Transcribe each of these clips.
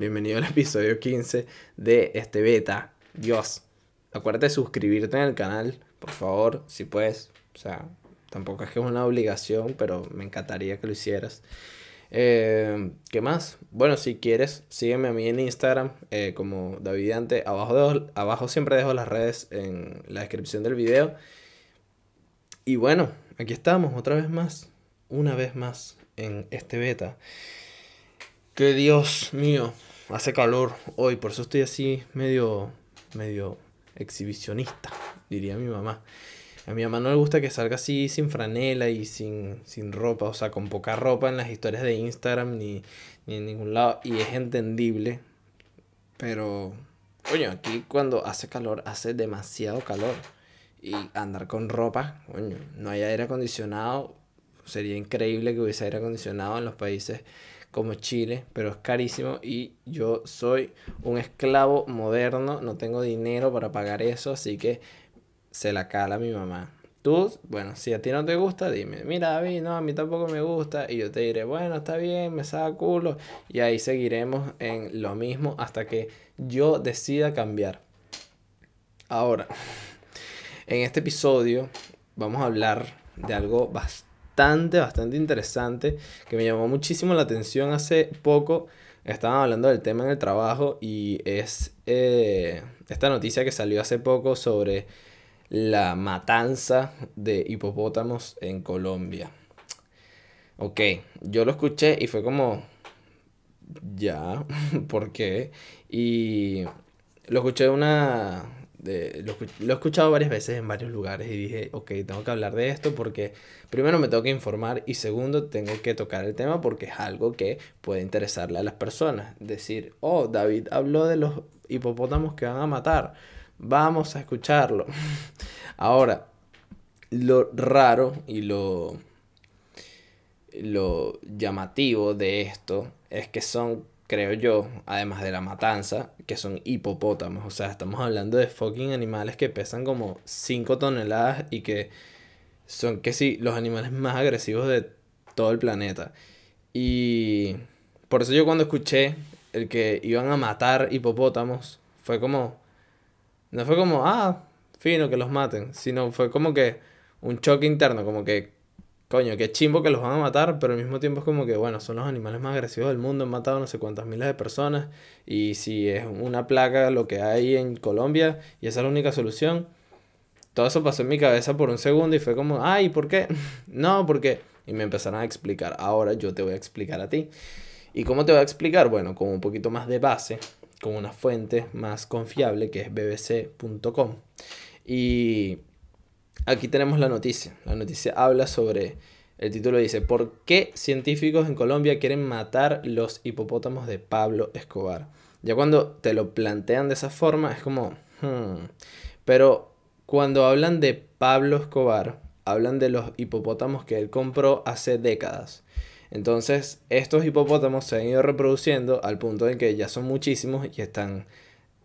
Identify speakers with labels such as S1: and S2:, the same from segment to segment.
S1: Bienvenido al episodio 15 de este beta. Dios, acuérdate de suscribirte en el canal, por favor, si puedes. O sea, tampoco es que es una obligación, pero me encantaría que lo hicieras. Eh, ¿Qué más? Bueno, si quieres, sígueme a mí en Instagram eh, como Davidante. Abajo, abajo siempre dejo las redes en la descripción del video. Y bueno, aquí estamos otra vez más, una vez más en este beta. Que Dios mío, hace calor hoy, por eso estoy así medio, medio exhibicionista, diría mi mamá. A mi mamá no le gusta que salga así sin franela y sin, sin ropa, o sea, con poca ropa en las historias de Instagram ni, ni en ningún lado. Y es entendible, pero, coño, aquí cuando hace calor, hace demasiado calor. Y andar con ropa, coño, no hay aire acondicionado. Sería increíble que hubiese aire acondicionado en los países como Chile, pero es carísimo y yo soy un esclavo moderno, no tengo dinero para pagar eso, así que se la cala mi mamá. Tú, bueno, si a ti no te gusta, dime, mira David, no, a mí tampoco me gusta. Y yo te diré, bueno, está bien, me saca culo. Y ahí seguiremos en lo mismo hasta que yo decida cambiar. Ahora, en este episodio vamos a hablar de algo bastante bastante, bastante interesante que me llamó muchísimo la atención hace poco. Estaban hablando del tema en el trabajo y es eh, esta noticia que salió hace poco sobre la matanza de hipopótamos en Colombia. Ok, yo lo escuché y fue como, ya, ¿por qué? Y lo escuché de una, lo, he escuchado varias veces en varios lugares y dije, ok, tengo que hablar de esto porque primero me tengo que informar y segundo tengo que tocar el tema porque es algo que puede interesarle a las personas. Decir, oh, David habló de los hipopótamos que van a matar, vamos a escucharlo. Ahora, lo raro y lo, lo llamativo de esto es que son creo yo, además de la matanza, que son hipopótamos. O sea, estamos hablando de fucking animales que pesan como 5 toneladas y que son que sí, los animales más agresivos de todo el planeta. Y por eso yo cuando escuché el que iban a matar hipopótamos, fue como... No fue como, ah, fino que los maten, sino fue como que un choque interno, como que coño, qué chimbo que los van a matar, pero al mismo tiempo es como que, bueno, son los animales más agresivos del mundo, han matado no sé cuántas miles de personas, y si es una plaga lo que hay en Colombia, y esa es la única solución, todo eso pasó en mi cabeza por un segundo y fue como, ay, ¿por qué? no, porque... Y me empezaron a explicar, ahora yo te voy a explicar a ti. ¿Y cómo te voy a explicar? Bueno, con un poquito más de base, con una fuente más confiable que es bbc.com. Y aquí tenemos la noticia. La noticia habla sobre, el título dice, ¿por qué científicos en Colombia quieren matar los hipopótamos de Pablo Escobar? Ya cuando te lo plantean de esa forma es como, hmm. pero cuando hablan de Pablo Escobar, hablan de los hipopótamos que él compró hace décadas. Entonces, estos hipopótamos se han ido reproduciendo al punto en que ya son muchísimos y están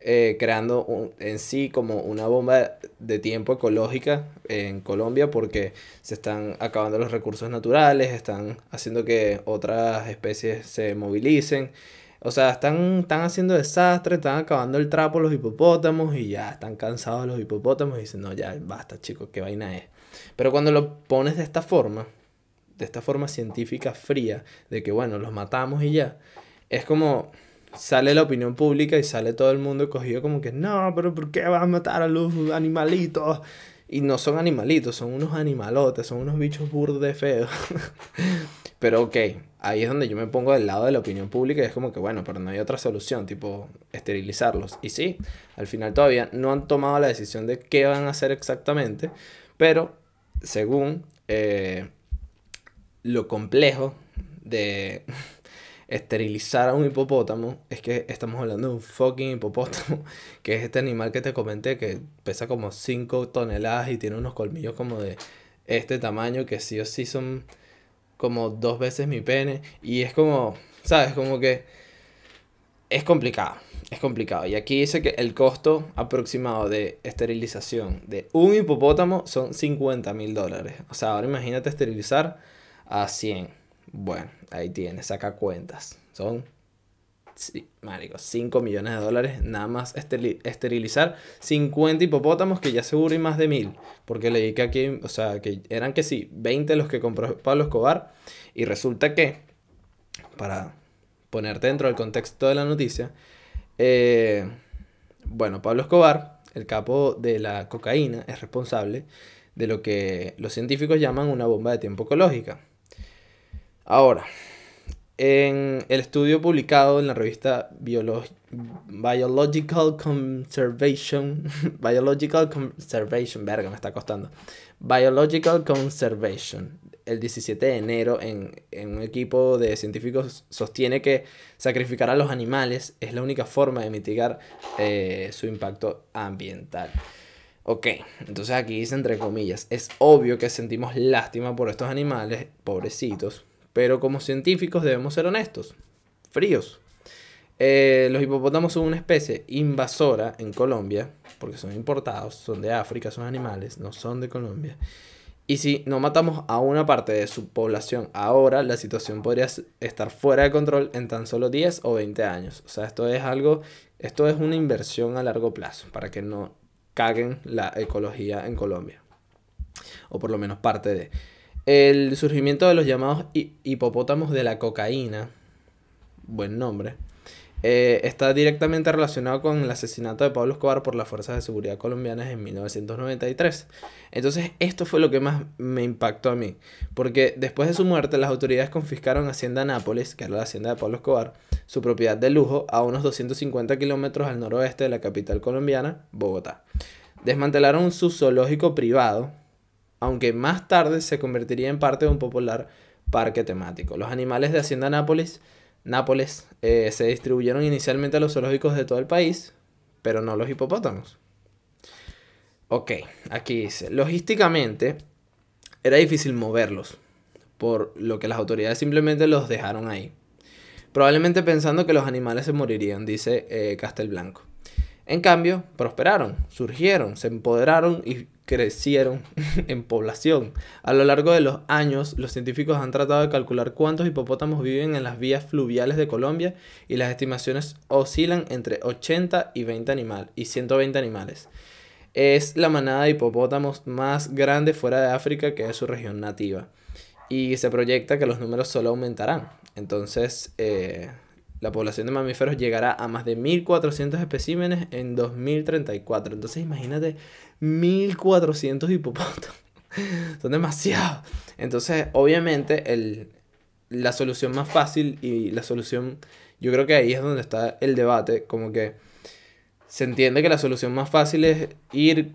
S1: eh, creando en sí como una bomba de tiempo ecológica en Colombia porque se están acabando los recursos naturales, están haciendo que otras especies se movilicen. O sea, están, están haciendo desastres, están acabando el trapo los hipopótamos y ya están cansados los hipopótamos y dicen, no, ya basta chicos, qué vaina es. Pero cuando lo pones de esta forma, de esta forma científica fría, de que bueno, los matamos y ya, es como sale la opinión pública y sale todo el mundo cogido como que no, pero ¿por qué vas a matar a los animalitos? Y no son animalitos, son unos animalotes, son unos bichos burdos de feos. pero ok, ahí es donde yo me pongo del lado de la opinión pública y es como que bueno, pero no hay otra solución, tipo esterilizarlos. Y sí, al final todavía no han tomado la decisión de qué van a hacer exactamente, pero según eh, lo complejo de esterilizar a un hipopótamo, es que estamos hablando de un fucking hipopótamo, que es este animal que te comenté que pesa como 5 toneladas y tiene unos colmillos como de este tamaño que sí o sí son como dos veces mi pene y es como, ¿sabes? Como que es complicado, es complicado. Y aquí dice que el costo aproximado de esterilización de un hipopótamo son 50 mil dólares. O sea, ahora imagínate esterilizar a 100. Bueno, ahí tienes, saca cuentas. Son Sí, marico, 5 millones de dólares nada más esterilizar 50 hipopótamos que ya seguro y más de mil. Porque leí que aquí, o sea, que eran que sí, 20 los que compró Pablo Escobar. Y resulta que, para ponerte dentro del contexto de la noticia, eh, bueno, Pablo Escobar, el capo de la cocaína, es responsable de lo que los científicos llaman una bomba de tiempo ecológica. Ahora, en el estudio publicado en la revista Biological Conservation, Biological Conservation, verga, me está costando. Biological Conservation, el 17 de enero, en, un equipo de científicos sostiene que sacrificar a los animales es la única forma de mitigar eh, su impacto ambiental. Ok, entonces aquí dice entre comillas, es obvio que sentimos lástima por estos animales, pobrecitos, pero como científicos debemos ser honestos, fríos. Eh, los hipopótamos son una especie invasora en Colombia, porque son importados, son de África, son animales, no son de Colombia. Y si no matamos a una parte de su población ahora, la situación podría estar fuera de control en tan solo 10 o 20 años. O sea, esto es algo, esto es una inversión a largo plazo para que no caguen la ecología en Colombia. O por lo menos parte de. El surgimiento de los llamados hipopótamos de la cocaína, buen nombre, eh, está directamente relacionado con el asesinato de Pablo Escobar por las fuerzas de seguridad colombianas en 1993. Entonces, esto fue lo que más me impactó a mí, porque después de su muerte, las autoridades confiscaron Hacienda Nápoles, que era la hacienda de Pablo Escobar, su propiedad de lujo, a unos 250 kilómetros al noroeste de la capital colombiana, Bogotá. Desmantelaron su zoológico privado, aunque más tarde se convertiría en parte de un popular parque temático. Los animales de Hacienda Nápoles, Nápoles eh, se distribuyeron inicialmente a los zoológicos de todo el país, pero no los hipopótamos. Ok, aquí dice, logísticamente era difícil moverlos, por lo que las autoridades simplemente los dejaron ahí. Probablemente pensando que los animales se morirían, dice eh, Castelblanco. En cambio, prosperaron, surgieron, se empoderaron y crecieron en población. A lo largo de los años, los científicos han tratado de calcular cuántos hipopótamos viven en las vías fluviales de Colombia y las estimaciones oscilan entre 80 y, 20 animal, y 120 animales. Es la manada de hipopótamos más grande fuera de África que es su región nativa. Y se proyecta que los números solo aumentarán. Entonces, eh, la población de mamíferos llegará a más de 1.400 especímenes en 2034. Entonces imagínate 1.400 hipopótamos. Son demasiados. Entonces, obviamente, el, la solución más fácil y la solución, yo creo que ahí es donde está el debate, como que se entiende que la solución más fácil es ir,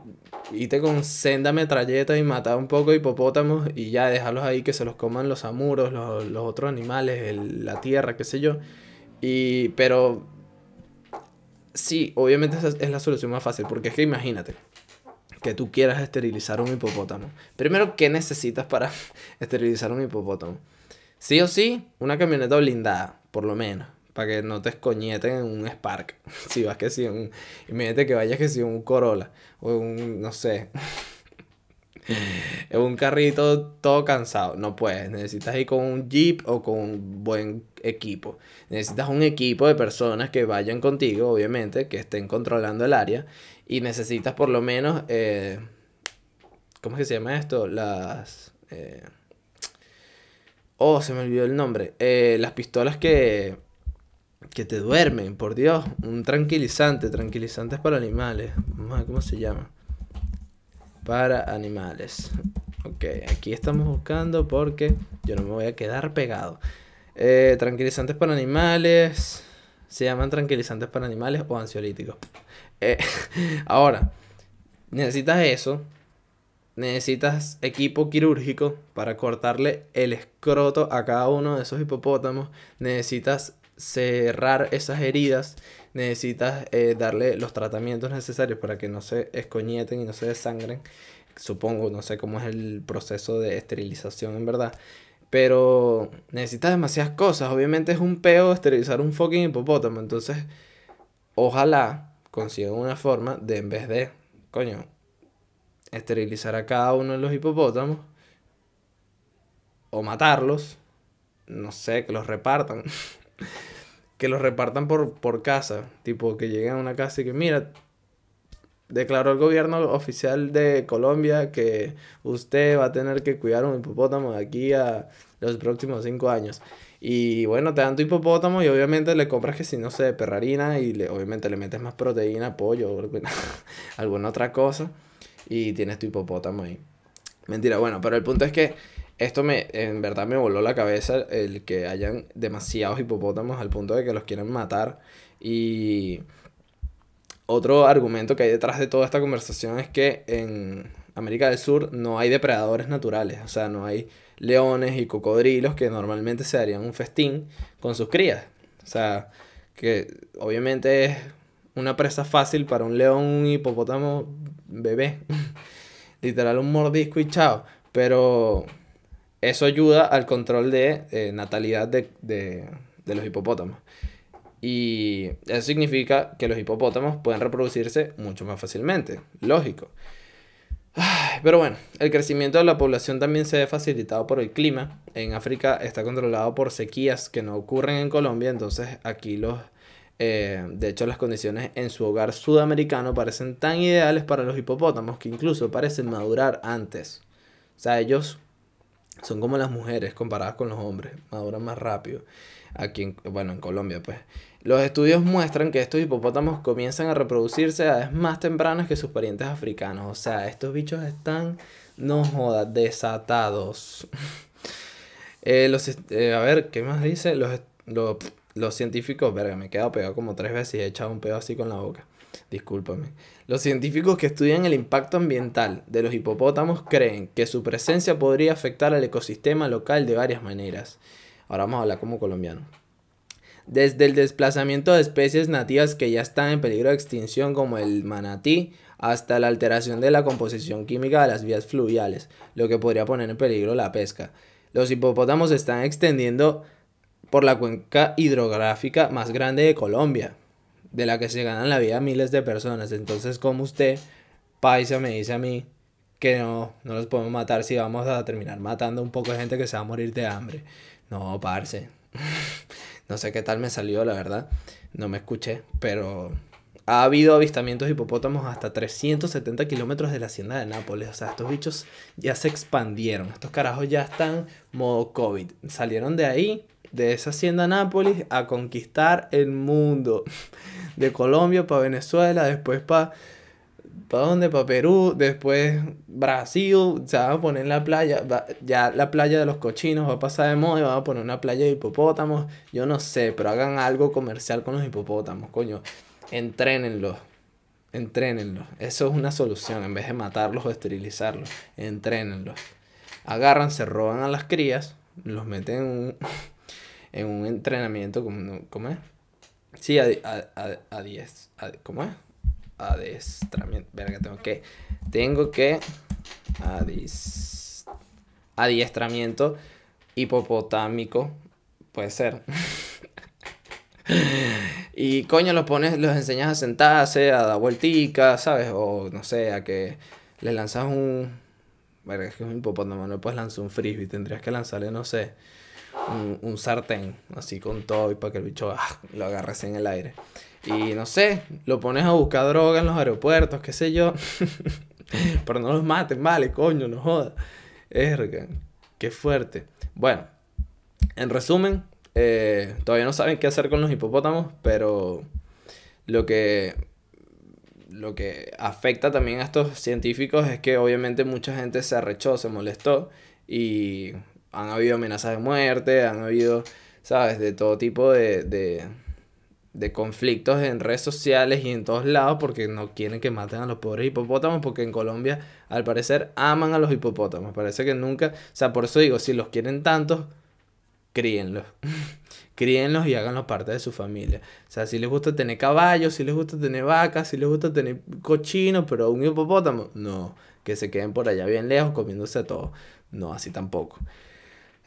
S1: irte con senda metralleta y matar un poco de hipopótamos y ya dejarlos ahí que se los coman los amuros, los, los otros animales, la tierra, qué sé yo. Y, pero sí, obviamente esa es la solución más fácil, porque es que imagínate que tú quieras esterilizar un hipopótamo. Primero, ¿qué necesitas para esterilizar un hipopótamo? Sí o sí, una camioneta blindada, por lo menos, para que no te escoñeten en un Spark. Si vas que si un... Imagínate que vayas que si un Corolla, o un, no sé, es un carrito todo cansado. No puedes. Necesitas ir con un jeep o con un buen equipo. Necesitas un equipo de personas que vayan contigo, obviamente, que estén controlando el área. Y necesitas por lo menos... Eh, ¿Cómo es que se llama esto? Las... Eh, oh, se me olvidó el nombre. Eh, las pistolas que... Que te duermen, por Dios. Un tranquilizante. Tranquilizantes para animales. ¿Cómo se llama? Para animales. Ok, aquí estamos buscando porque yo no me voy a quedar pegado. Eh, tranquilizantes para animales. Se llaman tranquilizantes para animales o ansiolíticos. Eh, ahora, necesitas eso. Necesitas equipo quirúrgico para cortarle el escroto a cada uno de esos hipopótamos. Necesitas cerrar esas heridas necesitas eh, darle los tratamientos necesarios para que no se escoñeten y no se desangren. Supongo, no sé cómo es el proceso de esterilización en verdad. Pero necesitas demasiadas cosas. Obviamente es un peo esterilizar un fucking hipopótamo. Entonces, ojalá consigan una forma de en vez de, coño, esterilizar a cada uno de los hipopótamos o matarlos, no sé, que los repartan. que los repartan por, por casa, tipo que lleguen a una casa y que mira, declaró el gobierno oficial de Colombia que usted va a tener que cuidar un hipopótamo de aquí a los próximos cinco años. Y bueno, te dan tu hipopótamo y obviamente le compras que si no sé, perrarina y le, obviamente le metes más proteína, pollo, o alguna otra cosa y tienes tu hipopótamo ahí. Mentira, bueno, pero el punto es que esto me, en verdad me voló la cabeza el que hayan demasiados hipopótamos al punto de que los quieren matar. Y otro argumento que hay detrás de toda esta conversación es que en América del Sur no hay depredadores naturales, o sea, no hay leones y cocodrilos que normalmente se darían un festín con sus crías. O sea, que obviamente es una presa fácil para un león, un hipopótamo bebé. Literal un mordisco y chao. Pero eso ayuda al control de eh, natalidad de, de, de los hipopótamos. Y eso significa que los hipopótamos pueden reproducirse mucho más fácilmente. Lógico. Pero bueno, el crecimiento de la población también se ve facilitado por el clima. En África está controlado por sequías que no ocurren en Colombia, entonces aquí los... Eh, de hecho, las condiciones en su hogar sudamericano parecen tan ideales para los hipopótamos que incluso parecen madurar antes. O sea, ellos son como las mujeres comparadas con los hombres, maduran más rápido. Aquí, en, bueno, en Colombia, pues. Los estudios muestran que estos hipopótamos comienzan a reproducirse a edades más tempranas que sus parientes africanos. O sea, estos bichos están, no jodas, desatados. eh, los, eh, a ver, ¿qué más dice? Los, los, los científicos, verga, me he quedado pegado como tres veces y he echado un pedo así con la boca. Discúlpame. Los científicos que estudian el impacto ambiental de los hipopótamos creen que su presencia podría afectar al ecosistema local de varias maneras. Ahora vamos a hablar como colombiano desde el desplazamiento de especies nativas que ya están en peligro de extinción como el manatí, hasta la alteración de la composición química de las vías fluviales, lo que podría poner en peligro la pesca. Los hipopótamos están extendiendo por la cuenca hidrográfica más grande de Colombia, de la que se ganan la vida miles de personas. Entonces, como usted, paisa, me dice a mí que no, no los podemos matar si vamos a terminar matando un poco de gente que se va a morir de hambre. No, parce. No sé qué tal me salió, la verdad. No me escuché, pero ha habido avistamientos de hipopótamos hasta 370 kilómetros de la hacienda de Nápoles. O sea, estos bichos ya se expandieron. Estos carajos ya están modo COVID. Salieron de ahí, de esa hacienda Nápoles, a conquistar el mundo. De Colombia para Venezuela, después para ¿Para dónde? Para Perú, después Brasil, se va a poner la playa, ya la playa de los cochinos va a pasar de moda y van a poner una playa de hipopótamos, yo no sé, pero hagan algo comercial con los hipopótamos, coño, entrénenlos, entrénenlos, eso es una solución, en vez de matarlos o esterilizarlos, entrénenlos, agarran, se roban a las crías, los meten en un, en un entrenamiento, ¿cómo es? Sí, a 10, a, a, ¿cómo es? Adestramiento. Verga, tengo que. Tengo que. adiestramiento hipopotámico. Puede ser. y coño, los pones, los enseñas a sentarse, a dar vuelticas, ¿sabes? O no sé, a que le lanzas un. Verga, es que es un hipopótamo, no puedes lanzar un frisbee. Tendrías que lanzarle, no sé, un, sartén, así con todo, y para que el bicho ah, lo agarres en el aire. Y no sé, lo pones a buscar droga en los aeropuertos, qué sé yo. Pero no los maten, vale, coño, no jodas. Erga, qué fuerte. Bueno, en resumen, eh, todavía no saben qué hacer con los hipopótamos, pero lo que, lo que afecta también a estos científicos es que obviamente mucha gente se arrechó, se molestó y han habido amenazas de muerte, han habido, ¿sabes?, de todo tipo de de conflictos en redes sociales y en todos lados porque no quieren que maten a los pobres hipopótamos porque en Colombia al parecer aman a los hipopótamos. Parece que nunca, o sea, por eso digo, si los quieren tanto, críenlos. críenlos y háganlos parte de su familia. O sea, si les gusta tener caballos, si les gusta tener vacas, si les gusta tener cochinos, pero un hipopótamo, no, que se queden por allá bien lejos comiéndose todo. No, así tampoco.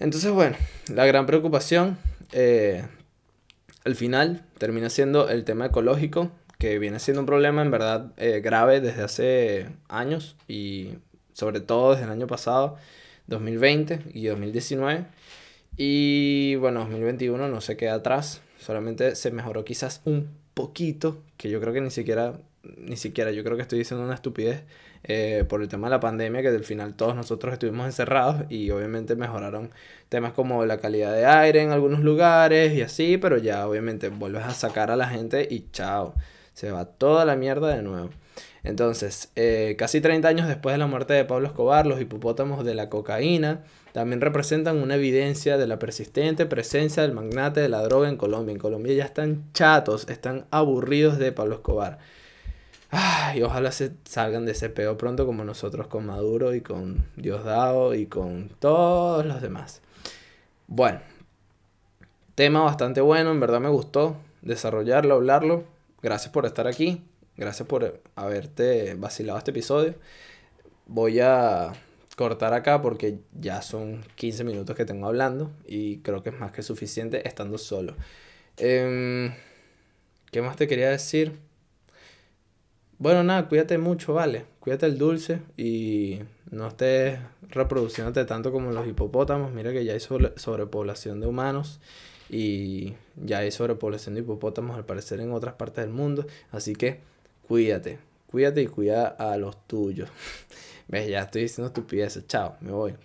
S1: Entonces, bueno, la gran preocupación eh, al final termina siendo el tema ecológico, que viene siendo un problema en verdad eh, grave desde hace años y sobre todo desde el año pasado, 2020 y 2019. Y bueno, 2021 no se queda atrás, Solamente se mejoró quizás un poquito, que yo creo que ni siquiera, ni siquiera, yo creo que estoy diciendo una estupidez eh, por el tema de la pandemia, que del final todos nosotros estuvimos encerrados y obviamente mejoraron temas como la calidad de aire en algunos lugares y así, pero ya obviamente vuelves a sacar a la gente y chao, se va toda la mierda de nuevo. Entonces, eh, casi 30 años después de la muerte de Pablo Escobar, los hipopótamos de la cocaína también representan una evidencia de la persistente presencia del magnate de la droga en Colombia. En Colombia ya están chatos, están aburridos de Pablo Escobar. Ay, ojalá se salgan de ese peo pronto como nosotros con Maduro y con Diosdado y con todos los demás. Bueno, tema bastante bueno, en verdad me gustó desarrollarlo, hablarlo. Gracias por estar aquí. Gracias por haberte vacilado este episodio. Voy a cortar acá porque ya son 15 minutos que tengo hablando y creo que es más que suficiente estando solo. Em, ¿Qué más te quería decir? Bueno, nada, cuídate mucho, vale. Cuídate el dulce y no estés reproduciéndote tanto como los hipopótamos. Mira que ya hay sobrepoblación de humanos y ya hay sobrepoblación de hipopótamos al parecer en otras partes del mundo. Así que cuídate, cuídate y cuida a los tuyos. Ves, ya estoy diciendo estupideces. Chao, me voy.